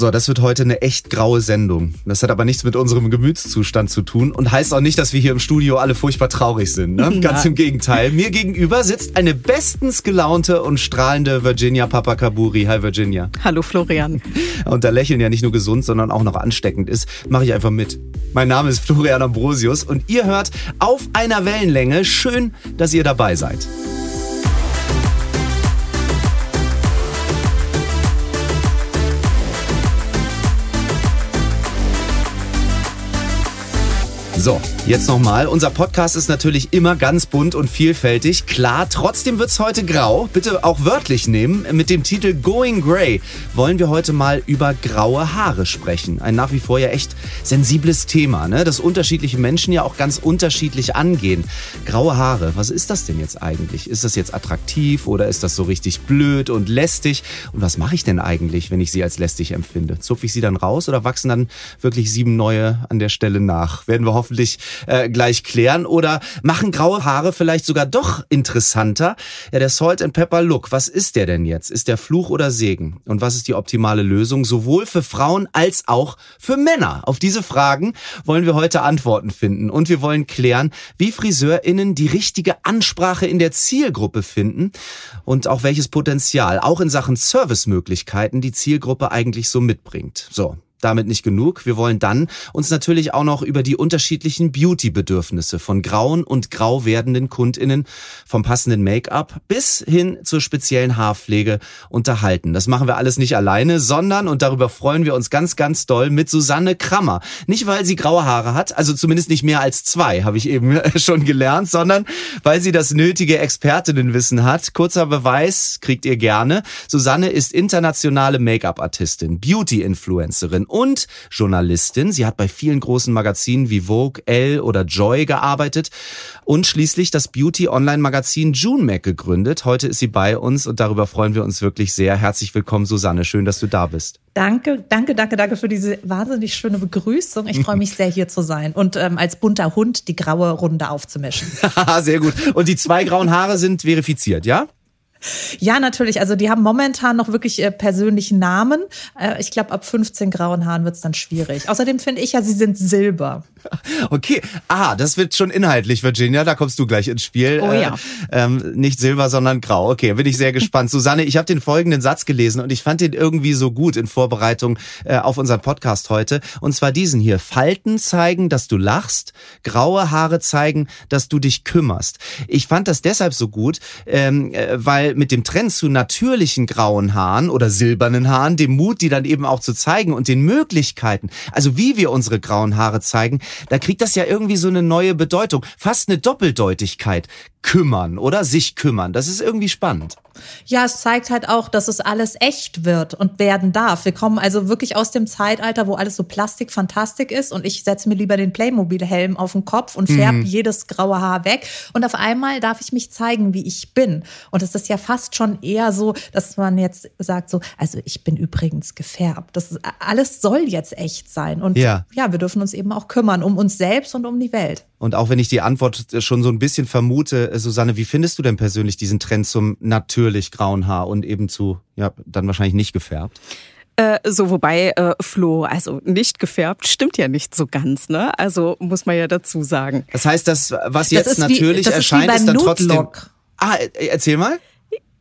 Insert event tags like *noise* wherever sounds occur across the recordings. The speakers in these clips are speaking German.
So, das wird heute eine echt graue Sendung. Das hat aber nichts mit unserem Gemütszustand zu tun und heißt auch nicht, dass wir hier im Studio alle furchtbar traurig sind. Ne? *laughs* Ganz im Gegenteil. Mir gegenüber sitzt eine bestens gelaunte und strahlende Virginia Papakaburi. Hi Virginia. Hallo Florian. *laughs* Und da Lächeln ja nicht nur gesund, sondern auch noch ansteckend ist, mache ich einfach mit. Mein Name ist Florian Ambrosius und ihr hört auf einer Wellenlänge. Schön, dass ihr dabei seid. So, jetzt nochmal. Unser Podcast ist natürlich immer ganz bunt und vielfältig. Klar, trotzdem wird's heute grau. Bitte auch wörtlich nehmen. Mit dem Titel Going Grey wollen wir heute mal über graue Haare sprechen. Ein nach wie vor ja echt sensibles Thema, ne? das unterschiedliche Menschen ja auch ganz unterschiedlich angehen. Graue Haare, was ist das denn jetzt eigentlich? Ist das jetzt attraktiv oder ist das so richtig blöd und lästig? Und was mache ich denn eigentlich, wenn ich sie als lästig empfinde? Zupfe ich sie dann raus oder wachsen dann wirklich sieben neue an der Stelle nach? Werden wir hoffen, hoffentlich äh, gleich klären. Oder machen graue Haare vielleicht sogar doch interessanter? Ja, der Salt and Pepper Look, was ist der denn jetzt? Ist der Fluch oder Segen? Und was ist die optimale Lösung sowohl für Frauen als auch für Männer? Auf diese Fragen wollen wir heute Antworten finden. Und wir wollen klären, wie FriseurInnen die richtige Ansprache in der Zielgruppe finden und auch welches Potenzial auch in Sachen Servicemöglichkeiten die Zielgruppe eigentlich so mitbringt. So, damit nicht genug. Wir wollen dann uns natürlich auch noch über die unterschiedlichen Beauty-Bedürfnisse von grauen und grau werdenden KundInnen vom passenden Make-up bis hin zur speziellen Haarpflege unterhalten. Das machen wir alles nicht alleine, sondern, und darüber freuen wir uns ganz, ganz doll, mit Susanne Krammer. Nicht, weil sie graue Haare hat, also zumindest nicht mehr als zwei, habe ich eben *laughs* schon gelernt, sondern weil sie das nötige Expertinnenwissen hat. Kurzer Beweis kriegt ihr gerne. Susanne ist internationale Make-up-Artistin, Beauty-Influencerin und Journalistin. Sie hat bei vielen großen Magazinen wie Vogue, Elle oder Joy gearbeitet und schließlich das Beauty-Online-Magazin June Mac gegründet. Heute ist sie bei uns und darüber freuen wir uns wirklich sehr. Herzlich willkommen, Susanne. Schön, dass du da bist. Danke, danke, danke, danke für diese wahnsinnig schöne Begrüßung. Ich freue mich *laughs* sehr, hier zu sein und ähm, als bunter Hund die graue Runde aufzumischen. *laughs* sehr gut. Und die zwei grauen Haare sind verifiziert, ja? Ja, natürlich. Also die haben momentan noch wirklich äh, persönlichen Namen. Äh, ich glaube, ab 15 grauen Haaren wird es dann schwierig. Außerdem finde ich ja, sie sind Silber. *laughs* Okay, ah, das wird schon inhaltlich, Virginia. Da kommst du gleich ins Spiel. Oh ja. Äh, ähm, nicht Silber, sondern Grau. Okay, bin ich sehr gespannt. *laughs* Susanne, ich habe den folgenden Satz gelesen und ich fand den irgendwie so gut in Vorbereitung äh, auf unseren Podcast heute. Und zwar diesen hier. Falten zeigen, dass du lachst. Graue Haare zeigen, dass du dich kümmerst. Ich fand das deshalb so gut, ähm, äh, mit dem Trend zu natürlichen grauen Haaren oder silbernen Haaren, dem Mut, die dann eben auch zu zeigen und den Möglichkeiten, also wie wir unsere grauen Haare zeigen, da kriegt das ja irgendwie so eine neue Bedeutung, fast eine Doppeldeutigkeit kümmern oder sich kümmern. Das ist irgendwie spannend. Ja, es zeigt halt auch, dass es alles echt wird und werden darf. Wir kommen also wirklich aus dem Zeitalter, wo alles so Plastikfantastik ist und ich setze mir lieber den Playmobil-Helm auf den Kopf und färbe mhm. jedes graue Haar weg und auf einmal darf ich mich zeigen, wie ich bin. Und es ist ja fast schon eher so, dass man jetzt sagt so, also ich bin übrigens gefärbt. Das ist, alles soll jetzt echt sein und ja. ja, wir dürfen uns eben auch kümmern um uns selbst und um die Welt. Und auch wenn ich die Antwort schon so ein bisschen vermute, Susanne, wie findest du denn persönlich diesen Trend zum natürlich grauen Haar und eben zu, ja, dann wahrscheinlich nicht gefärbt? Äh, so, wobei, äh, Flo, also nicht gefärbt, stimmt ja nicht so ganz, ne? Also muss man ja dazu sagen. Das heißt, das, was jetzt das natürlich wie, erscheint, ist, ist dann trotzdem. Ah, äh, erzähl mal.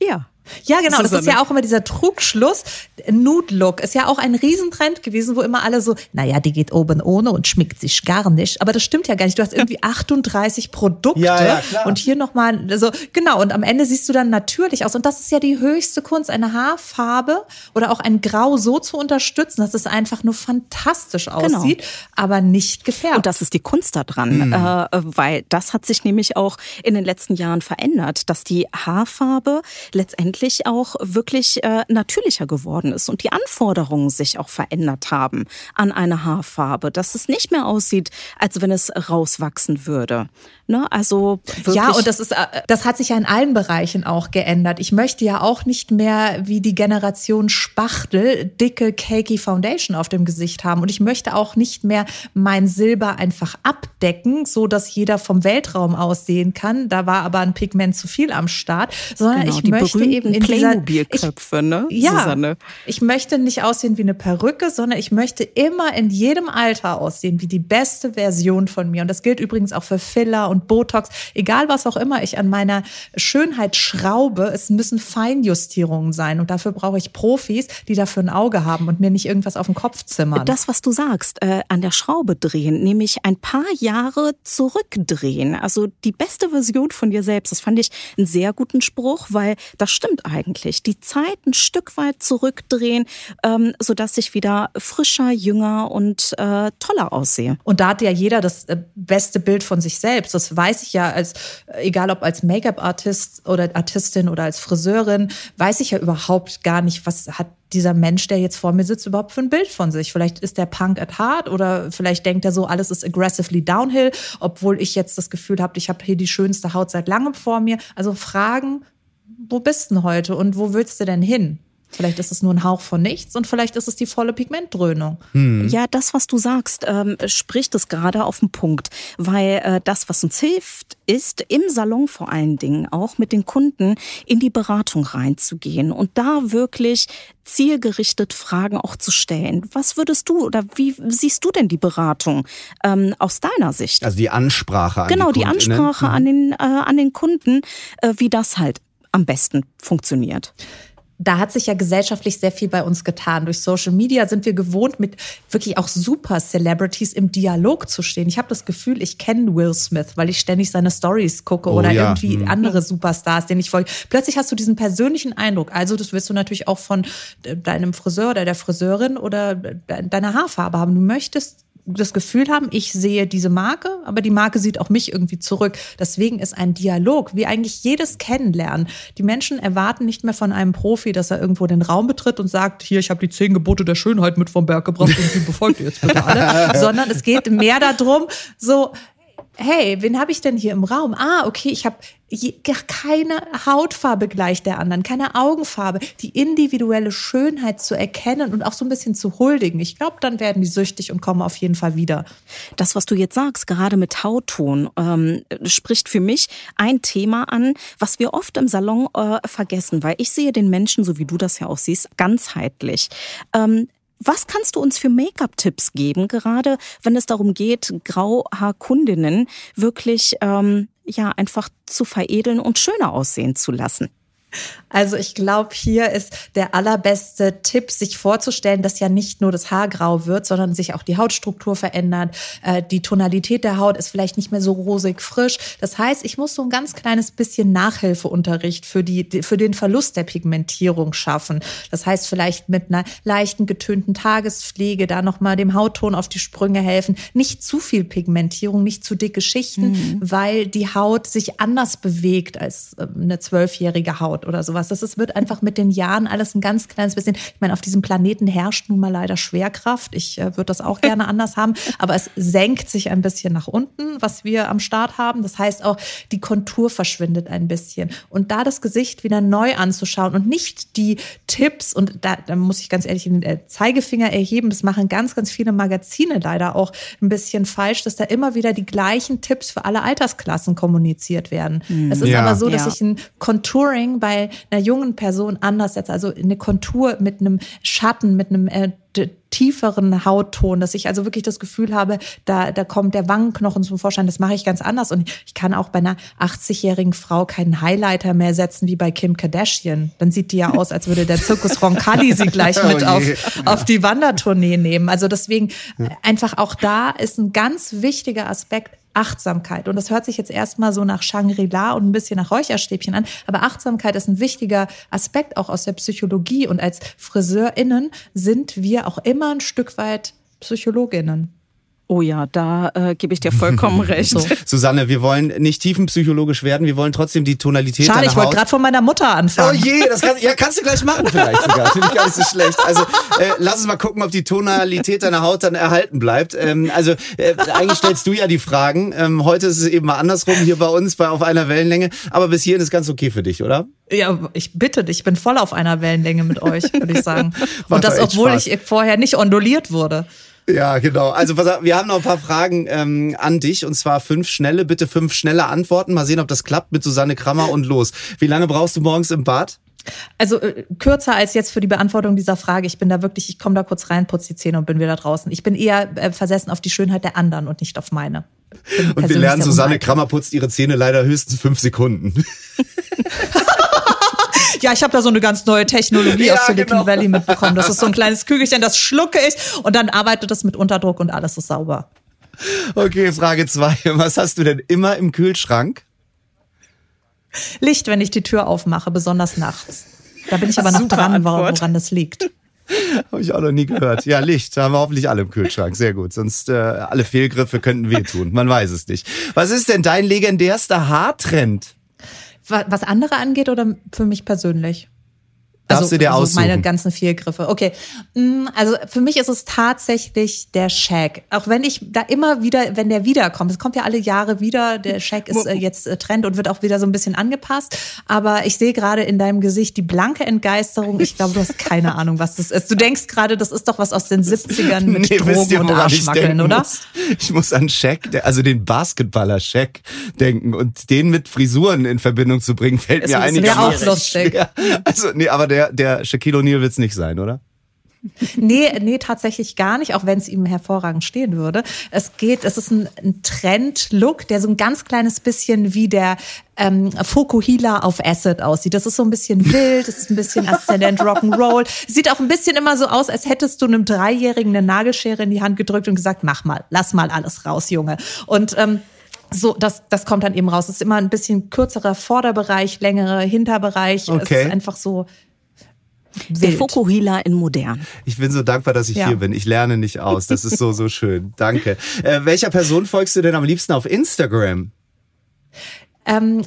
Ja. Ja, genau. Das ist ja auch immer dieser Trugschluss. Nude Look ist ja auch ein Riesentrend gewesen, wo immer alle so, naja, die geht oben ohne und schmickt sich gar nicht. Aber das stimmt ja gar nicht. Du hast irgendwie *laughs* 38 Produkte ja, ja, klar. und hier nochmal so, genau. Und am Ende siehst du dann natürlich aus. Und das ist ja die höchste Kunst, eine Haarfarbe oder auch ein Grau so zu unterstützen, dass es einfach nur fantastisch genau. aussieht, genau. aber nicht gefärbt. Und das ist die Kunst daran, mhm. äh, weil das hat sich nämlich auch in den letzten Jahren verändert, dass die Haarfarbe letztendlich eigentlich auch wirklich äh, natürlicher geworden ist und die Anforderungen sich auch verändert haben an eine Haarfarbe, dass es nicht mehr aussieht, als wenn es rauswachsen würde. Ne? Also ja, und das ist, äh, das hat sich ja in allen Bereichen auch geändert. Ich möchte ja auch nicht mehr wie die Generation Spachtel dicke, cakey Foundation auf dem Gesicht haben. Und ich möchte auch nicht mehr mein Silber einfach abdecken, so dass jeder vom Weltraum aussehen kann. Da war aber ein Pigment zu viel am Start, sondern genau, ich möchte eben alten Playmobil-Köpfe, ne, ja, Susanne? Ich möchte nicht aussehen wie eine Perücke, sondern ich möchte immer in jedem Alter aussehen wie die beste Version von mir. Und das gilt übrigens auch für Filler und Botox. Egal was auch immer ich an meiner Schönheit schraube, es müssen Feinjustierungen sein. Und dafür brauche ich Profis, die dafür ein Auge haben und mir nicht irgendwas auf den Kopf zimmern. Das, was du sagst, äh, an der Schraube drehen, nämlich ein paar Jahre zurückdrehen. Also die beste Version von dir selbst. Das fand ich einen sehr guten Spruch, weil das stimmt eigentlich. Die Zeit ein Stück weit zurückdrehen, ähm, sodass ich wieder frischer, jünger und äh, toller aussehe. Und da hat ja jeder das äh, beste Bild von sich selbst. Das weiß ich ja als, äh, egal ob als Make-up-Artist oder Artistin oder als Friseurin, weiß ich ja überhaupt gar nicht, was hat dieser Mensch, der jetzt vor mir sitzt, überhaupt für ein Bild von sich? Vielleicht ist der Punk at heart oder vielleicht denkt er so, alles ist aggressively downhill, obwohl ich jetzt das Gefühl habe, ich habe hier die schönste Haut seit langem vor mir. Also Fragen, wo bist du denn heute und wo willst du denn hin? Vielleicht ist es nur ein Hauch von nichts und vielleicht ist es die volle Pigmentdröhnung. Hm. Ja, das, was du sagst, ähm, spricht es gerade auf den Punkt, weil äh, das, was uns hilft, ist im Salon vor allen Dingen auch mit den Kunden in die Beratung reinzugehen und da wirklich zielgerichtet Fragen auch zu stellen. Was würdest du oder wie siehst du denn die Beratung ähm, aus deiner Sicht? Also die Ansprache an genau, die, die Ansprache mhm. an den, äh, an den Kunden, äh, wie das halt am besten funktioniert da hat sich ja gesellschaftlich sehr viel bei uns getan. Durch Social Media sind wir gewohnt, mit wirklich auch super Celebrities im Dialog zu stehen. Ich habe das Gefühl, ich kenne Will Smith, weil ich ständig seine Stories gucke oh, oder ja. irgendwie mhm. andere Superstars, denen ich folge. Plötzlich hast du diesen persönlichen Eindruck. Also das wirst du natürlich auch von deinem Friseur oder der Friseurin oder deiner Haarfarbe haben. Du möchtest das Gefühl haben, ich sehe diese Marke, aber die Marke sieht auch mich irgendwie zurück. Deswegen ist ein Dialog, wie eigentlich jedes Kennenlernen. Die Menschen erwarten nicht mehr von einem Profi, dass er irgendwo den Raum betritt und sagt, hier, ich habe die zehn Gebote der Schönheit mit vom Berg gebracht und die befolgt ihr jetzt bitte alle. *laughs* Sondern es geht mehr darum, so, hey, wen habe ich denn hier im Raum? Ah, okay, ich habe keine Hautfarbe gleich der anderen, keine Augenfarbe, die individuelle Schönheit zu erkennen und auch so ein bisschen zu huldigen. Ich glaube, dann werden die süchtig und kommen auf jeden Fall wieder. Das, was du jetzt sagst, gerade mit Hautton, ähm, spricht für mich ein Thema an, was wir oft im Salon äh, vergessen, weil ich sehe den Menschen, so wie du das ja auch siehst, ganzheitlich. Ähm, was kannst du uns für Make-up-Tipps geben, gerade wenn es darum geht, Grauhaarkundinnen wirklich ähm, ja einfach zu veredeln und schöner aussehen zu lassen? Also ich glaube, hier ist der allerbeste Tipp, sich vorzustellen, dass ja nicht nur das Haar grau wird, sondern sich auch die Hautstruktur verändert. Äh, die Tonalität der Haut ist vielleicht nicht mehr so rosig frisch. Das heißt, ich muss so ein ganz kleines bisschen Nachhilfeunterricht für, die, für den Verlust der Pigmentierung schaffen. Das heißt, vielleicht mit einer leichten getönten Tagespflege da nochmal dem Hautton auf die Sprünge helfen. Nicht zu viel Pigmentierung, nicht zu dicke Schichten, mhm. weil die Haut sich anders bewegt als ähm, eine zwölfjährige Haut oder sowas. Das ist, wird einfach mit den Jahren alles ein ganz kleines bisschen. Ich meine, auf diesem Planeten herrscht nun mal leider Schwerkraft. Ich äh, würde das auch *laughs* gerne anders haben, aber es senkt sich ein bisschen nach unten, was wir am Start haben. Das heißt auch, die Kontur verschwindet ein bisschen. Und da das Gesicht wieder neu anzuschauen und nicht die Tipps, und da, da muss ich ganz ehrlich den äh, Zeigefinger erheben, das machen ganz, ganz viele Magazine leider auch ein bisschen falsch, dass da immer wieder die gleichen Tipps für alle Altersklassen kommuniziert werden. Mhm. Es ist ja. aber so, dass ja. ich ein Contouring bei bei einer jungen Person anders setze. Also eine Kontur mit einem Schatten, mit einem äh, tieferen Hautton, dass ich also wirklich das Gefühl habe, da, da kommt der Wangenknochen zum Vorschein. Das mache ich ganz anders. Und ich kann auch bei einer 80-jährigen Frau keinen Highlighter mehr setzen wie bei Kim Kardashian. Dann sieht die ja aus, als würde der Zirkus Roncalli sie gleich *laughs* oh mit oh auf, auf die Wandertournee nehmen. Also deswegen einfach auch da ist ein ganz wichtiger Aspekt, Achtsamkeit. Und das hört sich jetzt erstmal so nach Shangri-La und ein bisschen nach Räucherstäbchen an. Aber Achtsamkeit ist ein wichtiger Aspekt auch aus der Psychologie. Und als FriseurInnen sind wir auch immer ein Stück weit PsychologInnen. Oh ja, da äh, gebe ich dir vollkommen *laughs* recht. So. Susanne, wir wollen nicht tiefenpsychologisch werden, wir wollen trotzdem die Tonalität Schade, ich wollte gerade von meiner Mutter anfangen. Oh je, das kann, ja, kannst du gleich machen vielleicht sogar. Finde ich gar nicht so schlecht. Also äh, lass uns mal gucken, ob die Tonalität deiner Haut dann erhalten bleibt. Ähm, also äh, eigentlich stellst du ja die Fragen. Ähm, heute ist es eben mal andersrum hier bei uns, bei auf einer Wellenlänge. Aber bis hierhin ist ganz okay für dich, oder? Ja, ich bitte dich, ich bin voll auf einer Wellenlänge mit euch, würde ich sagen. *laughs* Und das, obwohl Spaß. ich vorher nicht onduliert wurde. Ja, genau. Also wir haben noch ein paar Fragen ähm, an dich und zwar fünf schnelle, bitte fünf schnelle Antworten. Mal sehen, ob das klappt mit Susanne Krammer und los. Wie lange brauchst du morgens im Bad? Also äh, kürzer als jetzt für die Beantwortung dieser Frage. Ich bin da wirklich, ich komme da kurz rein, putze die Zähne und bin wieder draußen. Ich bin eher äh, versessen auf die Schönheit der anderen und nicht auf meine. Und wir lernen, Susanne Krammer putzt ihre Zähne leider höchstens fünf Sekunden. *laughs* *laughs* ja, ich habe da so eine ganz neue Technologie ja, aus Silicon genau. Valley mitbekommen. Das ist so ein *laughs* kleines Kügelchen, das schlucke ich und dann arbeitet es mit Unterdruck und alles ist sauber. Okay, Frage zwei. Was hast du denn immer im Kühlschrank? Licht, wenn ich die Tür aufmache, besonders nachts. Da bin ich aber noch dran, Antwort. woran das liegt. *laughs* Habe ich auch noch nie gehört. Ja, Licht haben wir hoffentlich alle im Kühlschrank. Sehr gut. Sonst äh, alle Fehlgriffe könnten wehtun. Man weiß es nicht. Was ist denn dein legendärster Haartrend? Was andere angeht oder für mich persönlich? Darfst also, du dir also aussuchen? meine ganzen Fehlgriffe. Okay. Mm, also für mich ist es tatsächlich der Shag. Auch wenn ich da immer wieder, wenn der wiederkommt, es kommt ja alle Jahre wieder, der Shag ist äh, jetzt äh, Trend und wird auch wieder so ein bisschen angepasst. Aber ich sehe gerade in deinem Gesicht die blanke Entgeisterung. Ich glaube, du hast keine Ahnung, was das ist. Du denkst gerade, das ist doch was aus den 70ern *laughs* mit nee, Drogen ihr, und Arschwackeln, oder? Muss? Ich muss an Shaq, also den Basketballer Shaq denken und den mit Frisuren in Verbindung zu bringen, fällt es mir einigermaßen auch lustig. Schwer. Also nee, aber der der, der Shaquille O'Neal wird es nicht sein, oder? Nee, nee, tatsächlich gar nicht, auch wenn es ihm hervorragend stehen würde. Es geht, es ist ein, ein Trend-Look, der so ein ganz kleines bisschen wie der ähm, Fokuhila auf Acid aussieht. Das ist so ein bisschen wild, das ist ein bisschen Ascendant Rock'n'Roll. Sieht auch ein bisschen immer so aus, als hättest du einem Dreijährigen eine Nagelschere in die Hand gedrückt und gesagt, mach mal, lass mal alles raus, Junge. Und ähm, so, das, das kommt dann eben raus. Es ist immer ein bisschen kürzerer Vorderbereich, längerer Hinterbereich. Okay. Es ist einfach so Wild. Der Fokuhila in modern. Ich bin so dankbar, dass ich ja. hier bin. Ich lerne nicht aus. Das ist so, so *laughs* schön. Danke. Äh, welcher Person folgst du denn am liebsten auf Instagram? Ähm,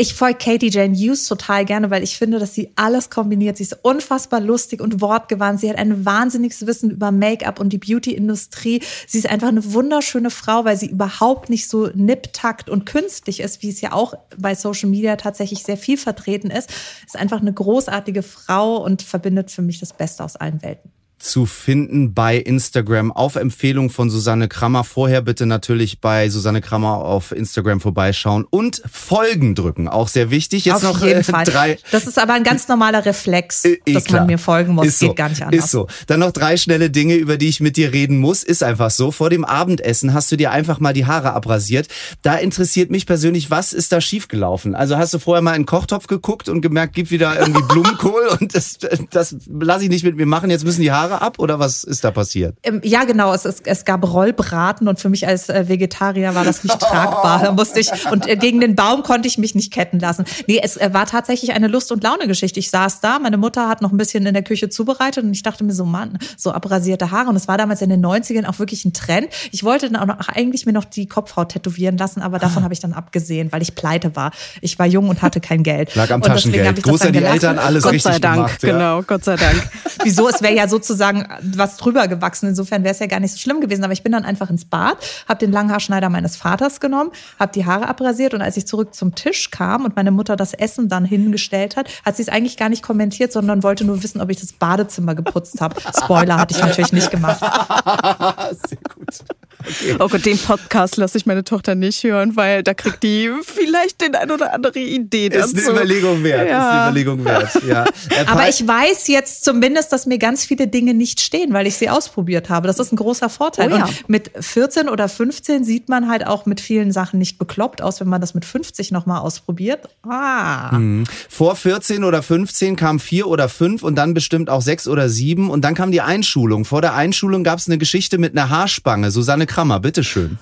ich folge Katie Jane Hughes total gerne, weil ich finde, dass sie alles kombiniert. Sie ist unfassbar lustig und wortgewandt. Sie hat ein wahnsinniges Wissen über Make-up und die Beauty-Industrie. Sie ist einfach eine wunderschöne Frau, weil sie überhaupt nicht so nipptakt und künstlich ist, wie es ja auch bei Social Media tatsächlich sehr viel vertreten ist. Ist einfach eine großartige Frau und verbindet für mich das Beste aus allen Welten zu finden bei Instagram auf Empfehlung von Susanne Krammer. Vorher bitte natürlich bei Susanne Krammer auf Instagram vorbeischauen und Folgen drücken. Auch sehr wichtig. Jetzt auf noch jeden äh, Fall. drei. Das ist aber ein ganz normaler Reflex, äh, eh, dass klar. man mir folgen muss. Ist Geht so. gar nicht anders. Ist so. Dann noch drei schnelle Dinge, über die ich mit dir reden muss. Ist einfach so. Vor dem Abendessen hast du dir einfach mal die Haare abrasiert. Da interessiert mich persönlich, was ist da schiefgelaufen? Also hast du vorher mal in den Kochtopf geguckt und gemerkt, gibt wieder irgendwie *laughs* Blumenkohl und das, das lasse ich nicht mit mir machen. Jetzt müssen die Haare Haare ab oder was ist da passiert? Ähm, ja, genau. Es, es, es gab Rollbraten und für mich als äh, Vegetarier war das nicht *laughs* tragbar. Da musste ich, und äh, gegen den Baum konnte ich mich nicht ketten lassen. Nee, es äh, war tatsächlich eine Lust- und Laune-Geschichte. Ich saß da, meine Mutter hat noch ein bisschen in der Küche zubereitet und ich dachte mir so, Mann, so abrasierte Haare. Und es war damals in den 90ern auch wirklich ein Trend. Ich wollte dann auch noch, eigentlich mir noch die Kopfhaut tätowieren lassen, aber davon habe ich dann abgesehen, weil ich pleite war. Ich war jung und hatte kein Geld. Lag am Taschengeld. Gruß an die Eltern, alles Gott richtig sei Dank, gemacht. Ja. Genau, Gott sei Dank. Wieso? Es wäre ja sozusagen sozusagen was drüber gewachsen. Insofern wäre es ja gar nicht so schlimm gewesen. Aber ich bin dann einfach ins Bad, habe den Langhaarschneider meines Vaters genommen, habe die Haare abrasiert und als ich zurück zum Tisch kam und meine Mutter das Essen dann hingestellt hat, hat sie es eigentlich gar nicht kommentiert, sondern wollte nur wissen, ob ich das Badezimmer geputzt habe. Spoiler hatte ich natürlich nicht gemacht. *laughs* Sehr gut. Okay. Oh Gott, den Podcast lasse ich meine Tochter nicht hören, weil da kriegt die vielleicht den ein oder andere Idee dazu. Ist eine Überlegung wert. Ja. Ist eine Überlegung wert. Ja. Aber ich weiß jetzt zumindest, dass mir ganz viele Dinge nicht stehen, weil ich sie ausprobiert habe. Das ist ein großer Vorteil. Oh ja. Und mit 14 oder 15 sieht man halt auch mit vielen Sachen nicht bekloppt aus, wenn man das mit 50 nochmal ausprobiert. Ah. Mhm. Vor 14 oder 15 kam vier oder fünf und dann bestimmt auch sechs oder sieben und dann kam die Einschulung. Vor der Einschulung gab es eine Geschichte mit einer Haarspange. Susanne Krammer, bitteschön.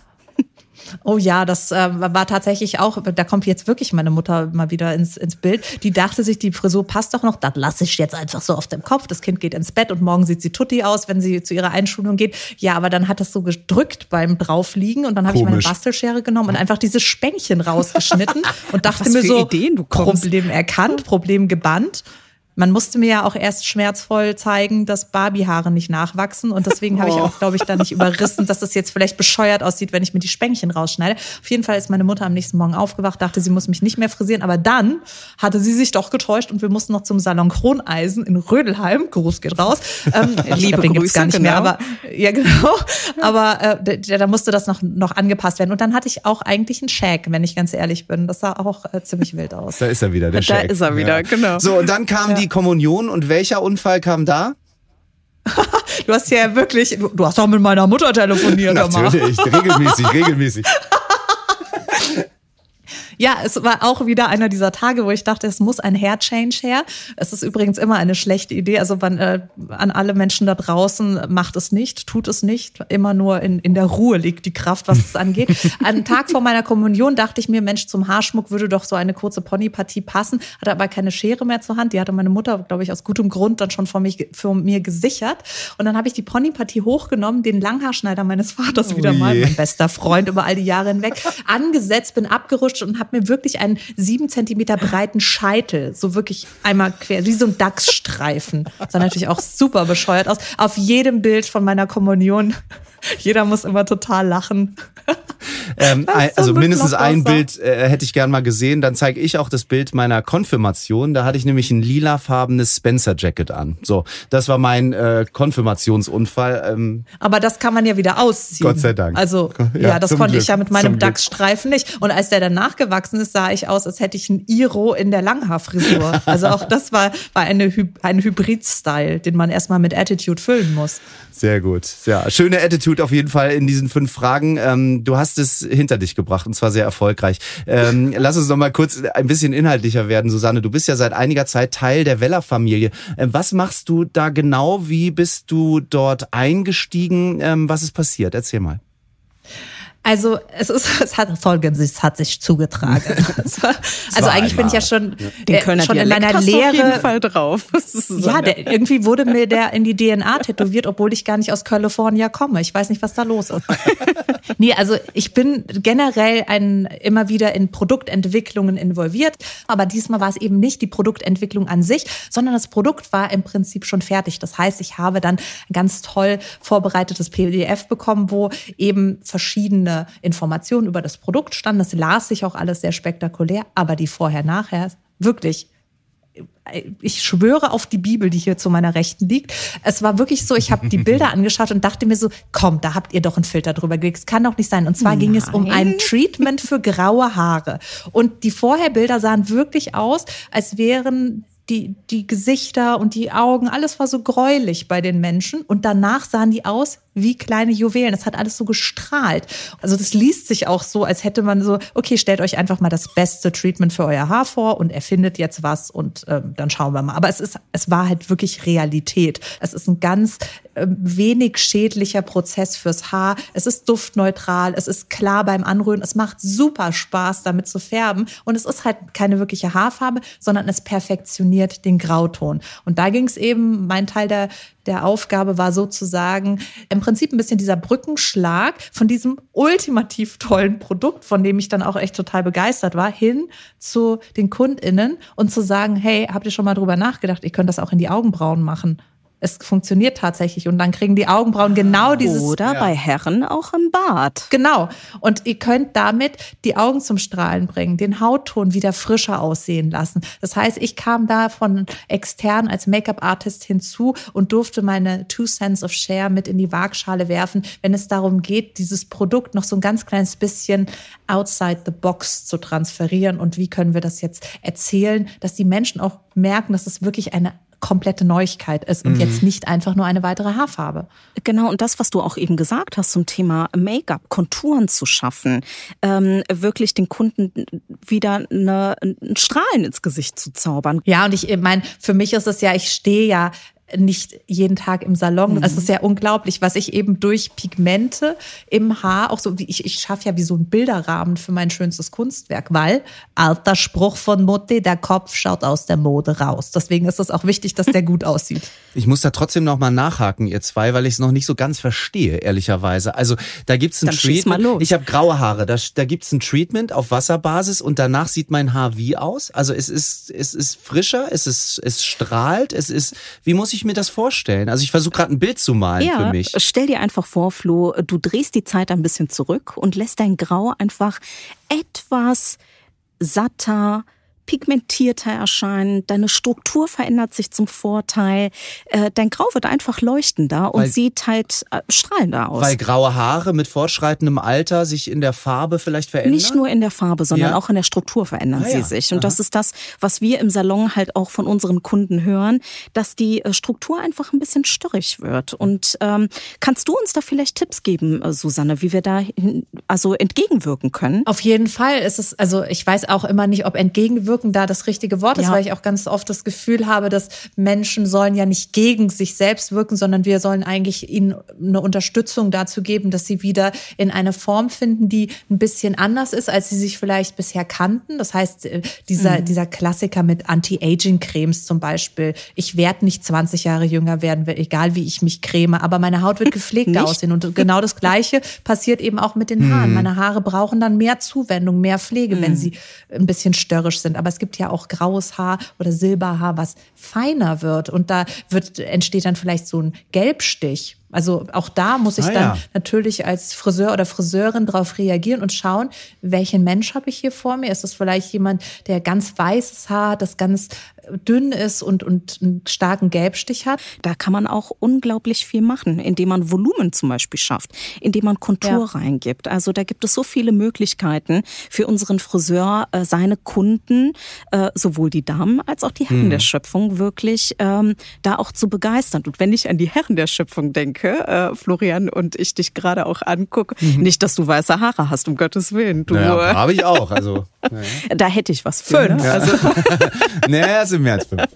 Oh ja, das äh, war tatsächlich auch, da kommt jetzt wirklich meine Mutter mal wieder ins, ins Bild. Die dachte sich, die Frisur passt doch noch, das lasse ich jetzt einfach so auf dem Kopf. Das Kind geht ins Bett und morgen sieht sie tutti aus, wenn sie zu ihrer Einschulung geht. Ja, aber dann hat das so gedrückt beim draufliegen und dann habe ich meine Bastelschere genommen und einfach dieses Spänkchen rausgeschnitten *laughs* und dachte mir so, Ideen Problem erkannt, Problem gebannt. Man musste mir ja auch erst schmerzvoll zeigen, dass Barbie-Haare nicht nachwachsen. Und deswegen habe ich oh. auch, glaube ich, da nicht überrissen, dass das jetzt vielleicht bescheuert aussieht, wenn ich mir die Spänkchen rausschneide. Auf jeden Fall ist meine Mutter am nächsten Morgen aufgewacht, dachte, sie muss mich nicht mehr frisieren. Aber dann hatte sie sich doch getäuscht und wir mussten noch zum Salon Kroneisen in Rödelheim. Gruß geht raus. Ähm, *laughs* Liebe glaub, Grüße, gar nicht genau. mehr, aber ja genau. Aber äh, da, da musste das noch, noch angepasst werden. Und dann hatte ich auch eigentlich einen Shag, wenn ich ganz ehrlich bin. Das sah auch äh, ziemlich wild aus. Da ist er wieder, der Shag. Da ist er wieder, ja. genau. So, und dann kam ja. die Kommunion und welcher Unfall kam da? du hast ja wirklich, du hast auch mit meiner Mutter telefoniert. Natürlich, regelmäßig, regelmäßig. Ja, es war auch wieder einer dieser Tage, wo ich dachte, es muss ein Hair Change her. Es ist übrigens immer eine schlechte Idee. Also man, äh, an alle Menschen da draußen macht es nicht, tut es nicht. Immer nur in, in der Ruhe liegt die Kraft, was es angeht. *laughs* An Tag vor meiner Kommunion dachte ich mir, Mensch, zum Haarschmuck würde doch so eine kurze Ponypartie passen. Hatte aber keine Schere mehr zur Hand. Die hatte meine Mutter, glaube ich, aus gutem Grund dann schon vor, mich, für mir gesichert. Und dann habe ich die Ponypartie hochgenommen, den Langhaarschneider meines Vaters oh wieder mal, mein bester Freund über all die Jahre hinweg, angesetzt, bin abgerutscht und habe habe mir wirklich einen sieben Zentimeter breiten Scheitel, so wirklich einmal quer, wie so ein Dachsstreifen. Sah natürlich auch super bescheuert aus. Auf jedem Bild von meiner Kommunion. Jeder muss immer total lachen. Ähm, ein, also mindestens ein Bild äh, hätte ich gern mal gesehen. Dann zeige ich auch das Bild meiner Konfirmation. Da hatte ich nämlich ein lilafarbenes Spencer-Jacket an. So, das war mein äh, Konfirmationsunfall. Ähm, Aber das kann man ja wieder ausziehen. Gott sei Dank. Also ja, ja das konnte Glück. ich ja mit meinem Dachsstreifen nicht. Und als der dann nachgewachsen ist, sah ich aus, als hätte ich ein Iro in der Langhaarfrisur. *laughs* Also auch das war, war eine, ein Hybrid-Style, den man erstmal mit Attitude füllen muss. Sehr gut. Ja, schöne Attitude auf jeden Fall in diesen fünf Fragen. Ähm, du hast es hinter dich gebracht und zwar sehr erfolgreich. Ähm, *laughs* lass uns noch mal kurz ein bisschen inhaltlicher werden, Susanne. Du bist ja seit einiger Zeit Teil der Weller-Familie. Ähm, was machst du da genau? Wie bist du dort eingestiegen? Ähm, was ist passiert? Erzähl mal. Also es ist, es hat folgendes, es hat sich zugetragen. *laughs* also eigentlich bin ich ja schon, Den äh, schon in meiner Lehre. Auf jeden Fall drauf. So ja, der, irgendwie wurde mir der in die DNA tätowiert, obwohl ich gar nicht aus California komme. Ich weiß nicht, was da los ist. *laughs* nee, also ich bin generell ein, immer wieder in Produktentwicklungen involviert, aber diesmal war es eben nicht die Produktentwicklung an sich, sondern das Produkt war im Prinzip schon fertig. Das heißt, ich habe dann ein ganz toll vorbereitetes PDF bekommen, wo eben verschiedene Informationen über das Produkt standen. Das las sich auch alles sehr spektakulär, aber die vorher-nachher wirklich ich schwöre auf die Bibel, die hier zu meiner Rechten liegt. Es war wirklich so, ich habe die Bilder *laughs* angeschaut und dachte mir so, komm, da habt ihr doch einen Filter drüber gelegt. Es kann doch nicht sein. Und zwar Nein. ging es um ein Treatment für graue Haare. Und die Vorherbilder sahen wirklich aus, als wären die, die Gesichter und die Augen, alles war so gräulich bei den Menschen. Und danach sahen die aus wie kleine Juwelen. Es hat alles so gestrahlt. Also das liest sich auch so, als hätte man so, okay, stellt euch einfach mal das beste Treatment für euer Haar vor und erfindet jetzt was und ähm, dann schauen wir mal. Aber es ist, es war halt wirklich Realität. Es ist ein ganz äh, wenig schädlicher Prozess fürs Haar. Es ist duftneutral, es ist klar beim Anrühren, es macht super Spaß, damit zu färben. Und es ist halt keine wirkliche Haarfarbe, sondern es perfektioniert den Grauton. Und da ging es eben, mein Teil der der Aufgabe war sozusagen im Prinzip ein bisschen dieser Brückenschlag von diesem ultimativ tollen Produkt, von dem ich dann auch echt total begeistert war, hin zu den KundInnen und zu sagen, hey, habt ihr schon mal drüber nachgedacht, ihr könnt das auch in die Augenbrauen machen? Es funktioniert tatsächlich und dann kriegen die Augenbrauen genau dieses. Oder bei Herren auch im Bad. Genau. Und ihr könnt damit die Augen zum Strahlen bringen, den Hautton wieder frischer aussehen lassen. Das heißt, ich kam da von extern als Make-up-Artist hinzu und durfte meine Two Cents of Share mit in die Waagschale werfen, wenn es darum geht, dieses Produkt noch so ein ganz kleines bisschen outside the box zu transferieren und wie können wir das jetzt erzählen, dass die Menschen auch merken, dass es wirklich eine komplette Neuigkeit ist und mhm. jetzt nicht einfach nur eine weitere Haarfarbe. Genau, und das, was du auch eben gesagt hast zum Thema Make-up, Konturen zu schaffen, ähm, wirklich den Kunden wieder eine, ein Strahlen ins Gesicht zu zaubern. Ja, und ich meine, für mich ist es ja, ich stehe ja nicht jeden Tag im Salon. Mhm. Es ist ja unglaublich, was ich eben durch Pigmente im Haar auch so wie ich, ich schaffe ja wie so ein Bilderrahmen für mein schönstes Kunstwerk, weil alter Spruch von Mutti, der Kopf schaut aus der Mode raus. Deswegen ist es auch wichtig, dass der gut aussieht. *laughs* Ich muss da trotzdem noch mal nachhaken, ihr zwei, weil ich es noch nicht so ganz verstehe, ehrlicherweise. Also da gibt's ein Dann Treatment. Ich habe graue Haare. Da, da gibt's ein Treatment auf Wasserbasis und danach sieht mein Haar wie aus? Also es ist es ist frischer, es ist es strahlt, es ist. Wie muss ich mir das vorstellen? Also ich versuche gerade ein Bild zu malen ja, für mich. Stell dir einfach vor, Flo, du drehst die Zeit ein bisschen zurück und lässt dein Grau einfach etwas satter, pigmentierter erscheinen, deine Struktur verändert sich zum Vorteil, äh, dein Grau wird einfach leuchtender und weil, sieht halt äh, strahlender aus. Weil graue Haare mit fortschreitendem Alter sich in der Farbe vielleicht verändern? Nicht nur in der Farbe, sondern ja. auch in der Struktur verändern ah, sie ja. sich. Und Aha. das ist das, was wir im Salon halt auch von unseren Kunden hören, dass die äh, Struktur einfach ein bisschen störrig wird. Und ähm, kannst du uns da vielleicht Tipps geben, äh, Susanne, wie wir da hin, also entgegenwirken können? Auf jeden Fall ist es, also ich weiß auch immer nicht, ob entgegenwirken wirken da das richtige Wort ist, ja. weil ich auch ganz oft das Gefühl habe, dass Menschen sollen ja nicht gegen sich selbst wirken, sondern wir sollen eigentlich ihnen eine Unterstützung dazu geben, dass sie wieder in eine Form finden, die ein bisschen anders ist, als sie sich vielleicht bisher kannten. Das heißt, äh, dieser, mhm. dieser Klassiker mit Anti-Aging-Cremes zum Beispiel. Ich werde nicht 20 Jahre jünger werden, egal wie ich mich creme, aber meine Haut wird *laughs* gepflegter aussehen. Und genau das Gleiche *laughs* passiert eben auch mit den Haaren. Mhm. Meine Haare brauchen dann mehr Zuwendung, mehr Pflege, mhm. wenn sie ein bisschen störrisch sind. Aber aber es gibt ja auch graues Haar oder Silberhaar, was feiner wird und da wird, entsteht dann vielleicht so ein Gelbstich. Also auch da muss ich ah, dann ja. natürlich als Friseur oder Friseurin darauf reagieren und schauen, welchen Mensch habe ich hier vor mir? Ist das vielleicht jemand, der ganz weißes Haar hat, das ganz dünn ist und, und einen starken Gelbstich hat. Da kann man auch unglaublich viel machen, indem man Volumen zum Beispiel schafft, indem man Kontur ja. reingibt. Also da gibt es so viele Möglichkeiten für unseren Friseur, äh, seine Kunden, äh, sowohl die Damen als auch die Herren hm. der Schöpfung, wirklich ähm, da auch zu begeistern. Und wenn ich an die Herren der Schöpfung denke, äh, Florian, und ich dich gerade auch angucke, mhm. nicht, dass du weiße Haare hast, um Gottes Willen. Du, naja, habe ich auch. Also, *laughs* naja. Da hätte ich was für. Fünf. Ne? Also. *laughs* naja, sind mehr als fünf.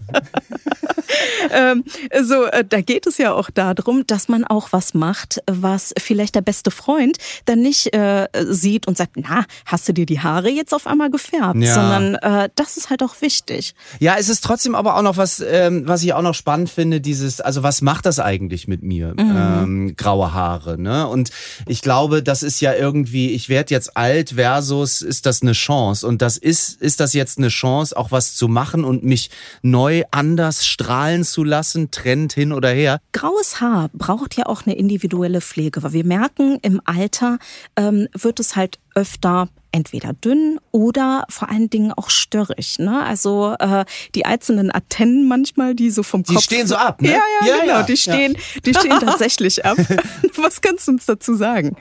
*laughs* ähm, so, äh, da geht es ja auch darum, dass man auch was macht, was vielleicht der beste Freund dann nicht äh, sieht und sagt, na, hast du dir die Haare jetzt auf einmal gefärbt, ja. sondern äh, das ist halt auch wichtig. Ja, es ist trotzdem aber auch noch was, ähm, was ich auch noch spannend finde, dieses, also was macht das eigentlich mit mir? Mhm. Ähm, graue Haare, ne? Und ich glaube, das ist ja irgendwie, ich werde jetzt alt versus ist das eine Chance und das ist, ist das jetzt eine Chance, auch was zu machen und mich neu anders strahlen zu lassen, Trend hin oder her. Graues Haar braucht ja auch eine individuelle Pflege, weil wir merken, im Alter ähm, wird es halt öfter entweder dünn oder vor allen Dingen auch störrig. Ne? Also äh, die einzelnen Antennen manchmal, die so vom die Kopf... Die stehen so ab, ne? Ja, ja, ja genau. Ja. Die stehen, ja. die stehen *laughs* tatsächlich ab. *laughs* Was kannst du uns dazu sagen?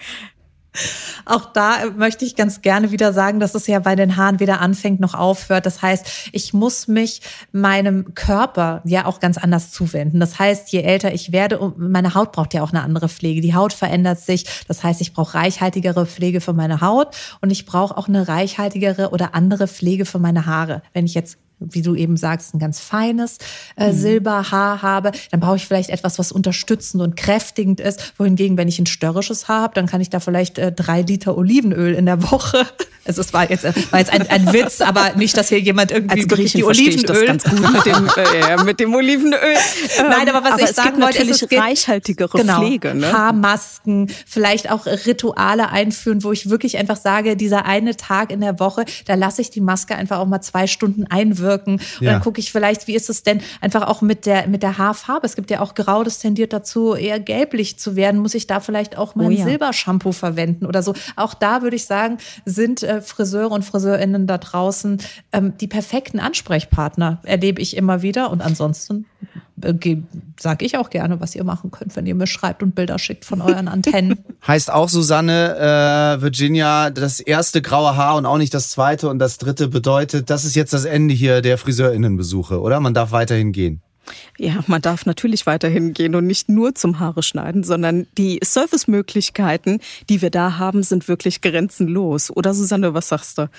Auch da möchte ich ganz gerne wieder sagen, dass es ja bei den Haaren weder anfängt noch aufhört. Das heißt, ich muss mich meinem Körper ja auch ganz anders zuwenden. Das heißt, je älter ich werde, meine Haut braucht ja auch eine andere Pflege. Die Haut verändert sich. Das heißt, ich brauche reichhaltigere Pflege für meine Haut und ich brauche auch eine reichhaltigere oder andere Pflege für meine Haare. Wenn ich jetzt wie du eben sagst, ein ganz feines äh, mhm. Silberhaar habe, dann brauche ich vielleicht etwas, was unterstützend und kräftigend ist. Wohingegen, wenn ich ein störrisches Haar habe, dann kann ich da vielleicht äh, drei Liter Olivenöl in der Woche. Also *laughs* es war jetzt, war jetzt ein, ein Witz, aber nicht, dass hier jemand irgendwie Als wirklich die Olivenöl. ganz gut mit dem, *laughs* äh, mit dem Olivenöl. Nein, aber was aber ich sagen wollte, ist, es gibt reichhaltigere genau, Pflege. Ne? Haarmasken, vielleicht auch Rituale einführen, wo ich wirklich einfach sage, dieser eine Tag in der Woche, da lasse ich die Maske einfach auch mal zwei Stunden einwirken wirken. Und ja. dann gucke ich vielleicht, wie ist es denn einfach auch mit der, mit der Haarfarbe? Es gibt ja auch Grau, das tendiert dazu, eher gelblich zu werden. Muss ich da vielleicht auch mal oh, ein ja. Silbershampoo verwenden oder so? Auch da würde ich sagen, sind äh, Friseure und FriseurInnen da draußen ähm, die perfekten Ansprechpartner, erlebe ich immer wieder. Und ansonsten äh, sage ich auch gerne, was ihr machen könnt, wenn ihr mir schreibt und Bilder schickt von euren Antennen. Heißt auch Susanne, äh, Virginia, das erste graue Haar und auch nicht das zweite und das dritte bedeutet, das ist jetzt das Ende hier der Friseurinnenbesuche, oder? Man darf weiterhin gehen. Ja, man darf natürlich weiterhin gehen und nicht nur zum Haare schneiden, sondern die Servicemöglichkeiten, die wir da haben, sind wirklich grenzenlos. Oder Susanne, was sagst du?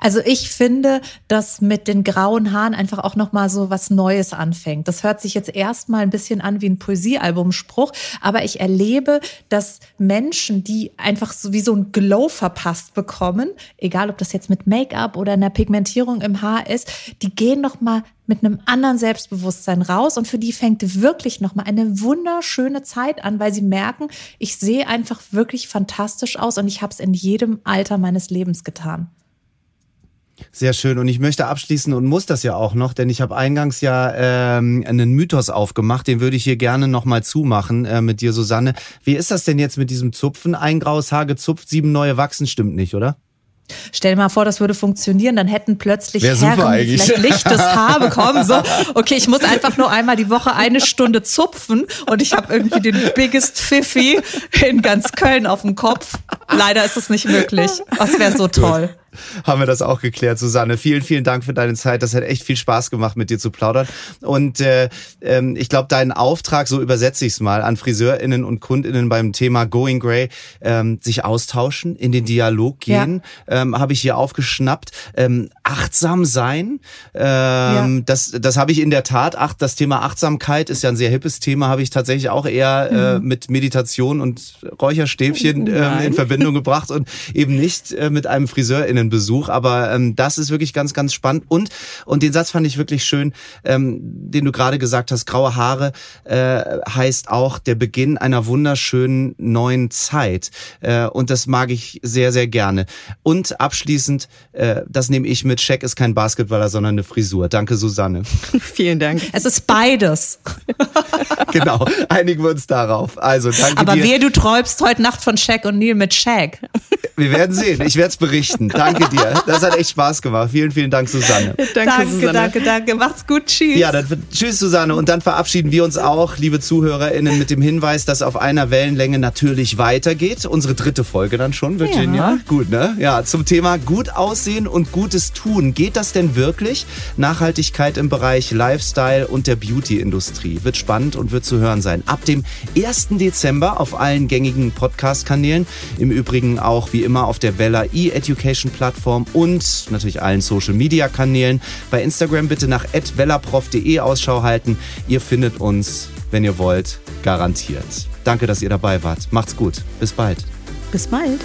Also ich finde, dass mit den grauen Haaren einfach auch noch mal so was Neues anfängt. Das hört sich jetzt erstmal ein bisschen an wie ein Poesiealbumspruch, aber ich erlebe, dass Menschen, die einfach so wie so ein Glow verpasst bekommen, egal ob das jetzt mit Make-up oder einer Pigmentierung im Haar ist, die gehen noch mal mit einem anderen Selbstbewusstsein raus und für die fängt wirklich noch mal eine wunderschöne Zeit an, weil sie merken, ich sehe einfach wirklich fantastisch aus und ich habe es in jedem Alter meines Lebens getan. Sehr schön. Und ich möchte abschließen und muss das ja auch noch, denn ich habe eingangs ja ähm, einen Mythos aufgemacht, den würde ich hier gerne nochmal zumachen äh, mit dir, Susanne. Wie ist das denn jetzt mit diesem Zupfen? Ein graues Haar gezupft, sieben neue wachsen, stimmt nicht, oder? Stell dir mal vor, das würde funktionieren, dann hätten plötzlich Herren vielleicht lichtes Haar bekommen. So, *laughs* okay, ich muss einfach nur einmal die Woche eine Stunde zupfen und ich habe irgendwie den biggest Pfiffi in ganz Köln auf dem Kopf. Leider ist es nicht möglich. Das wäre so toll haben wir das auch geklärt, Susanne. Vielen, vielen Dank für deine Zeit. Das hat echt viel Spaß gemacht, mit dir zu plaudern. Und äh, ähm, ich glaube, deinen Auftrag, so übersetze ich es mal, an FriseurInnen und KundInnen beim Thema Going Grey, ähm, sich austauschen, in den Dialog gehen, ja. ähm, habe ich hier aufgeschnappt. Ähm, achtsam sein, ähm, ja. das, das habe ich in der Tat. Ach, das Thema Achtsamkeit ist ja ein sehr hippes Thema, habe ich tatsächlich auch eher äh, mhm. mit Meditation und Räucherstäbchen äh, in Verbindung gebracht und eben nicht äh, mit einem FriseurInnen einen Besuch. Aber ähm, das ist wirklich ganz, ganz spannend. Und, und den Satz fand ich wirklich schön, ähm, den du gerade gesagt hast, graue Haare äh, heißt auch der Beginn einer wunderschönen neuen Zeit. Äh, und das mag ich sehr, sehr gerne. Und abschließend, äh, das nehme ich mit, Scheck ist kein Basketballer, sondern eine Frisur. Danke, Susanne. *laughs* Vielen Dank. Es ist beides. *laughs* genau, einigen wir uns darauf. Also, danke Aber dir. wer du träumst heute Nacht von Shaq und Neil mit Shaq. Wir werden sehen. Ich werde es berichten. Danke danke dir. Das hat echt Spaß gemacht. Vielen, vielen Dank, Susanne. *laughs* Danke, danke, Susanne. danke, danke. Macht's gut. Tschüss. Ja, dann tschüss, Susanne. Und dann verabschieden wir uns auch, liebe ZuhörerInnen, mit dem Hinweis, dass auf einer Wellenlänge natürlich weitergeht. Unsere dritte Folge dann schon, Virginia. Ja. Gut, ne? Ja, zum Thema gut aussehen und gutes tun. Geht das denn wirklich? Nachhaltigkeit im Bereich Lifestyle und der Beauty-Industrie. Wird spannend und wird zu hören sein. Ab dem 1. Dezember auf allen gängigen Podcast-Kanälen. Im Übrigen auch wie immer auf der Wella E-Education-Plattform Plattform und natürlich allen Social Media Kanälen. Bei Instagram bitte nach wellerprof.de Ausschau halten. Ihr findet uns, wenn ihr wollt, garantiert. Danke, dass ihr dabei wart. Macht's gut. Bis bald. Bis bald.